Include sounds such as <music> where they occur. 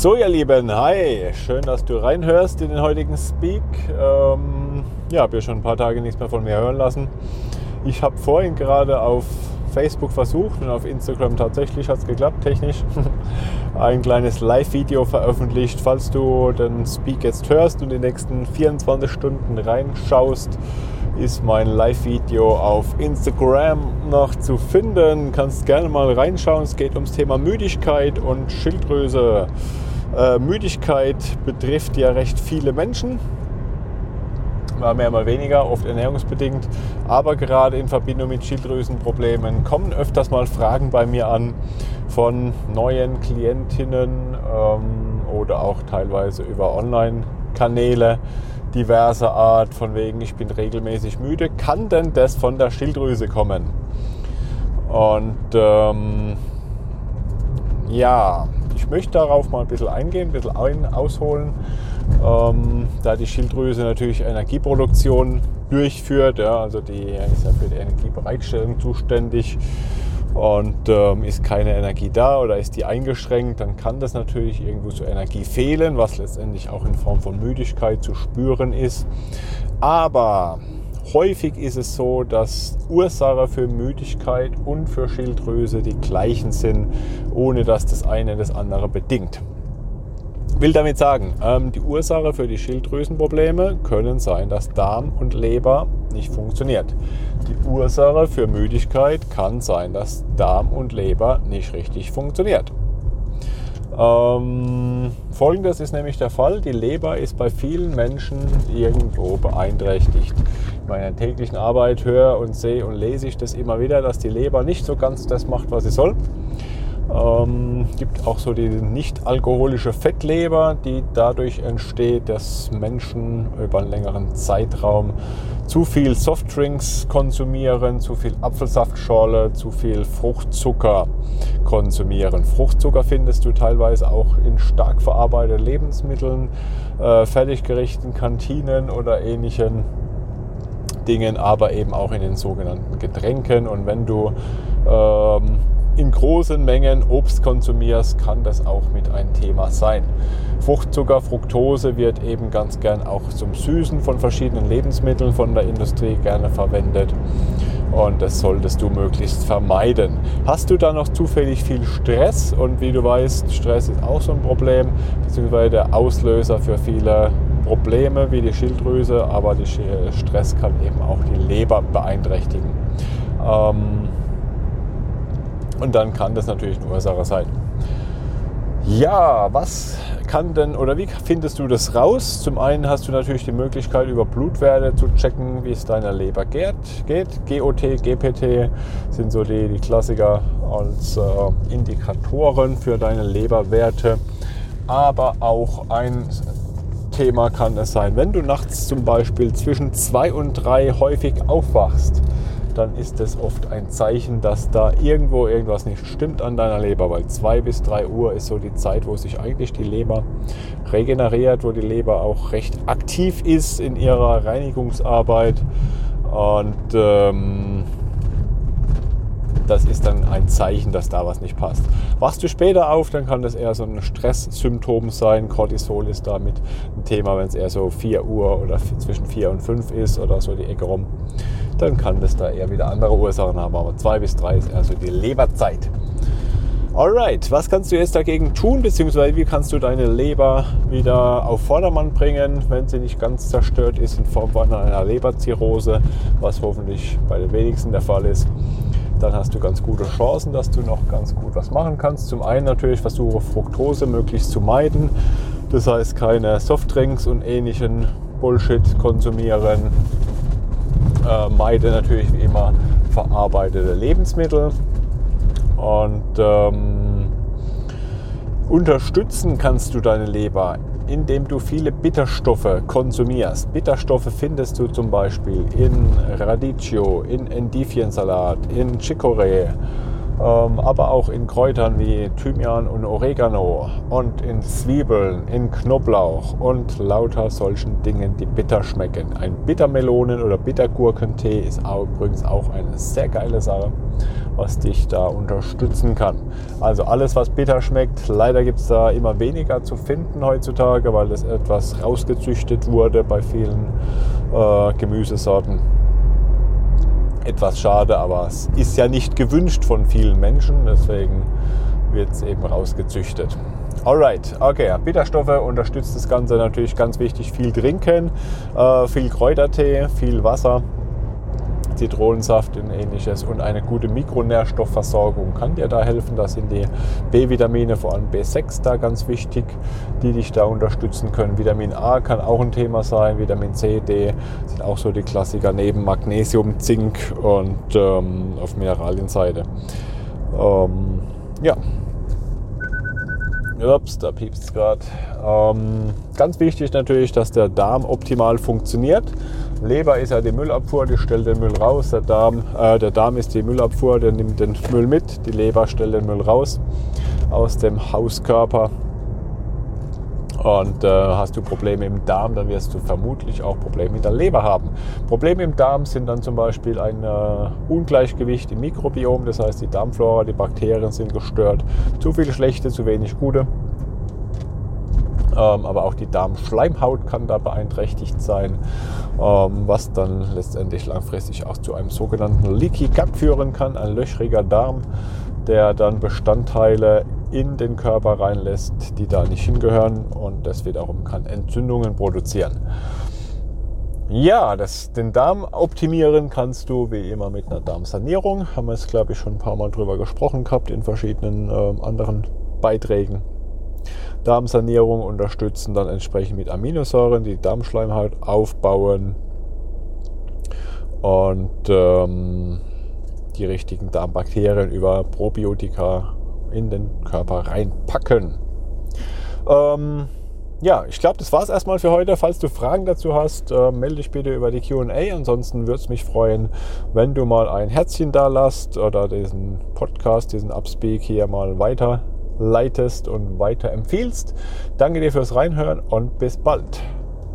So, ihr Lieben, hi, schön, dass du reinhörst in den heutigen Speak. Ähm, ja, habe ja schon ein paar Tage nichts mehr von mir hören lassen. Ich habe vorhin gerade auf Facebook versucht und auf Instagram tatsächlich hat es geklappt, technisch, <laughs> ein kleines Live-Video veröffentlicht. Falls du den Speak jetzt hörst und die nächsten 24 Stunden reinschaust, ist mein Live-Video auf Instagram noch zu finden. Kannst gerne mal reinschauen. Es geht ums Thema Müdigkeit und Schilddrüse. Äh, Müdigkeit betrifft ja recht viele Menschen. Mal mehr, mal weniger, oft ernährungsbedingt. Aber gerade in Verbindung mit Schilddrüsenproblemen kommen öfters mal Fragen bei mir an von neuen Klientinnen ähm, oder auch teilweise über Online-Kanäle diverser Art, von wegen ich bin regelmäßig müde. Kann denn das von der Schilddrüse kommen? Und ähm, ja, ich möchte darauf mal ein bisschen eingehen, ein bisschen ein, ausholen, ähm, da die Schilddrüse natürlich Energieproduktion durchführt, ja, also die ist ja für die Energiebereitstellung zuständig und ähm, ist keine Energie da oder ist die eingeschränkt, dann kann das natürlich irgendwo zu Energie fehlen, was letztendlich auch in Form von Müdigkeit zu spüren ist. Aber häufig ist es so, dass Ursache für Müdigkeit und für Schilddrüse die gleichen sind, ohne dass das eine das andere bedingt. Will damit sagen, ähm, die Ursache für die Schilddrüsenprobleme können sein, dass Darm und Leber nicht funktioniert. Die Ursache für Müdigkeit kann sein, dass Darm und Leber nicht richtig funktioniert. Ähm, Folgendes ist nämlich der Fall, die Leber ist bei vielen Menschen irgendwo beeinträchtigt. In meiner täglichen Arbeit höre und sehe und lese ich das immer wieder, dass die Leber nicht so ganz das macht, was sie soll. Ähm, gibt auch so die nicht alkoholische Fettleber, die dadurch entsteht, dass Menschen über einen längeren Zeitraum zu viel Softdrinks konsumieren, zu viel Apfelsaftschorle, zu viel Fruchtzucker konsumieren. Fruchtzucker findest du teilweise auch in stark verarbeiteten Lebensmitteln, äh, Fertiggerichten, Kantinen oder ähnlichen Dingen, aber eben auch in den sogenannten Getränken. Und wenn du ähm, in großen Mengen Obst konsumierst, kann das auch mit ein Thema sein. Fruchtzucker, Fructose wird eben ganz gern auch zum Süßen von verschiedenen Lebensmitteln von der Industrie gerne verwendet und das solltest du möglichst vermeiden. Hast du da noch zufällig viel Stress und wie du weißt, Stress ist auch so ein Problem, beziehungsweise der Auslöser für viele Probleme wie die Schilddrüse, aber der Stress kann eben auch die Leber beeinträchtigen. Ähm, und dann kann das natürlich eine Ursache sein. Ja, was kann denn oder wie findest du das raus? Zum einen hast du natürlich die Möglichkeit, über Blutwerte zu checken, wie es deiner Leber geht. GOT, GPT sind so die, die Klassiker als äh, Indikatoren für deine Leberwerte. Aber auch ein Thema kann es sein, wenn du nachts zum Beispiel zwischen zwei und drei häufig aufwachst dann ist es oft ein Zeichen, dass da irgendwo irgendwas nicht stimmt an deiner Leber, weil 2 bis 3 Uhr ist so die Zeit, wo sich eigentlich die Leber regeneriert, wo die Leber auch recht aktiv ist in ihrer Reinigungsarbeit. Und ähm, das ist dann ein Zeichen, dass da was nicht passt. Wachst du später auf, dann kann das eher so ein Stresssymptom sein. Cortisol ist damit ein Thema, wenn es eher so 4 Uhr oder zwischen 4 und 5 ist oder so die Ecke rum dann kann das da eher wieder andere Ursachen haben. Aber zwei bis drei ist eher so die Leberzeit. Alright, was kannst du jetzt dagegen tun, beziehungsweise wie kannst du deine Leber wieder auf Vordermann bringen, wenn sie nicht ganz zerstört ist in Form von einer Leberzirrhose, was hoffentlich bei den wenigsten der Fall ist. Dann hast du ganz gute Chancen, dass du noch ganz gut was machen kannst. Zum einen natürlich versuche Fructose möglichst zu meiden. Das heißt keine Softdrinks und ähnlichen Bullshit konsumieren äh, meide natürlich wie immer verarbeitete Lebensmittel und ähm, unterstützen kannst du deine Leber, indem du viele Bitterstoffe konsumierst. Bitterstoffe findest du zum Beispiel in Radicchio, in Endiviensalat, in Chicorée, aber auch in Kräutern wie Thymian und Oregano und in Zwiebeln, in Knoblauch und lauter solchen Dingen, die bitter schmecken. Ein Bittermelonen- oder Bittergurkentee ist auch, übrigens auch eine sehr geile Sache, was dich da unterstützen kann. Also alles, was bitter schmeckt, leider gibt es da immer weniger zu finden heutzutage, weil das etwas rausgezüchtet wurde bei vielen äh, Gemüsesorten etwas schade, aber es ist ja nicht gewünscht von vielen Menschen, deswegen wird es eben rausgezüchtet. Alright, okay, Bitterstoffe unterstützt das Ganze natürlich ganz wichtig. Viel trinken, äh, viel Kräutertee, viel Wasser Zitronensaft und ähnliches und eine gute Mikronährstoffversorgung kann dir da helfen. Da sind die B-Vitamine, vor allem B6 da ganz wichtig, die dich da unterstützen können. Vitamin A kann auch ein Thema sein, Vitamin C, D sind auch so die Klassiker neben Magnesium, Zink und ähm, auf Mineralienseite. Ähm, ja, Ups, da piepst es gerade. Ähm, ganz wichtig natürlich, dass der Darm optimal funktioniert. Leber ist ja die Müllabfuhr, die stellt den Müll raus. Der Darm, äh, der Darm ist die Müllabfuhr, der nimmt den Müll mit. Die Leber stellt den Müll raus aus dem Hauskörper. Und äh, hast du Probleme im Darm, dann wirst du vermutlich auch Probleme in der Leber haben. Probleme im Darm sind dann zum Beispiel ein äh, Ungleichgewicht im Mikrobiom, das heißt die Darmflora, die Bakterien sind gestört, zu viel schlechte, zu wenig gute. Ähm, aber auch die Darmschleimhaut kann da beeinträchtigt sein, ähm, was dann letztendlich langfristig auch zu einem sogenannten Leaky Gut führen kann, ein löchriger Darm, der dann Bestandteile in den Körper reinlässt, die da nicht hingehören und das wiederum kann Entzündungen produzieren. Ja, das, den Darm optimieren kannst du wie immer mit einer Darmsanierung. Haben wir es, glaube ich, schon ein paar Mal drüber gesprochen gehabt in verschiedenen äh, anderen Beiträgen. Darmsanierung unterstützen, dann entsprechend mit Aminosäuren, die Darmschleimhaut aufbauen und ähm, die richtigen Darmbakterien über Probiotika in den Körper reinpacken. Ähm, ja, ich glaube, das war es erstmal für heute. Falls du Fragen dazu hast, äh, melde dich bitte über die QA. Ansonsten würde es mich freuen, wenn du mal ein Herzchen da lässt oder diesen Podcast, diesen Upspeak hier mal weiter leitest und weiterempfiehlst. Danke dir fürs Reinhören und bis bald.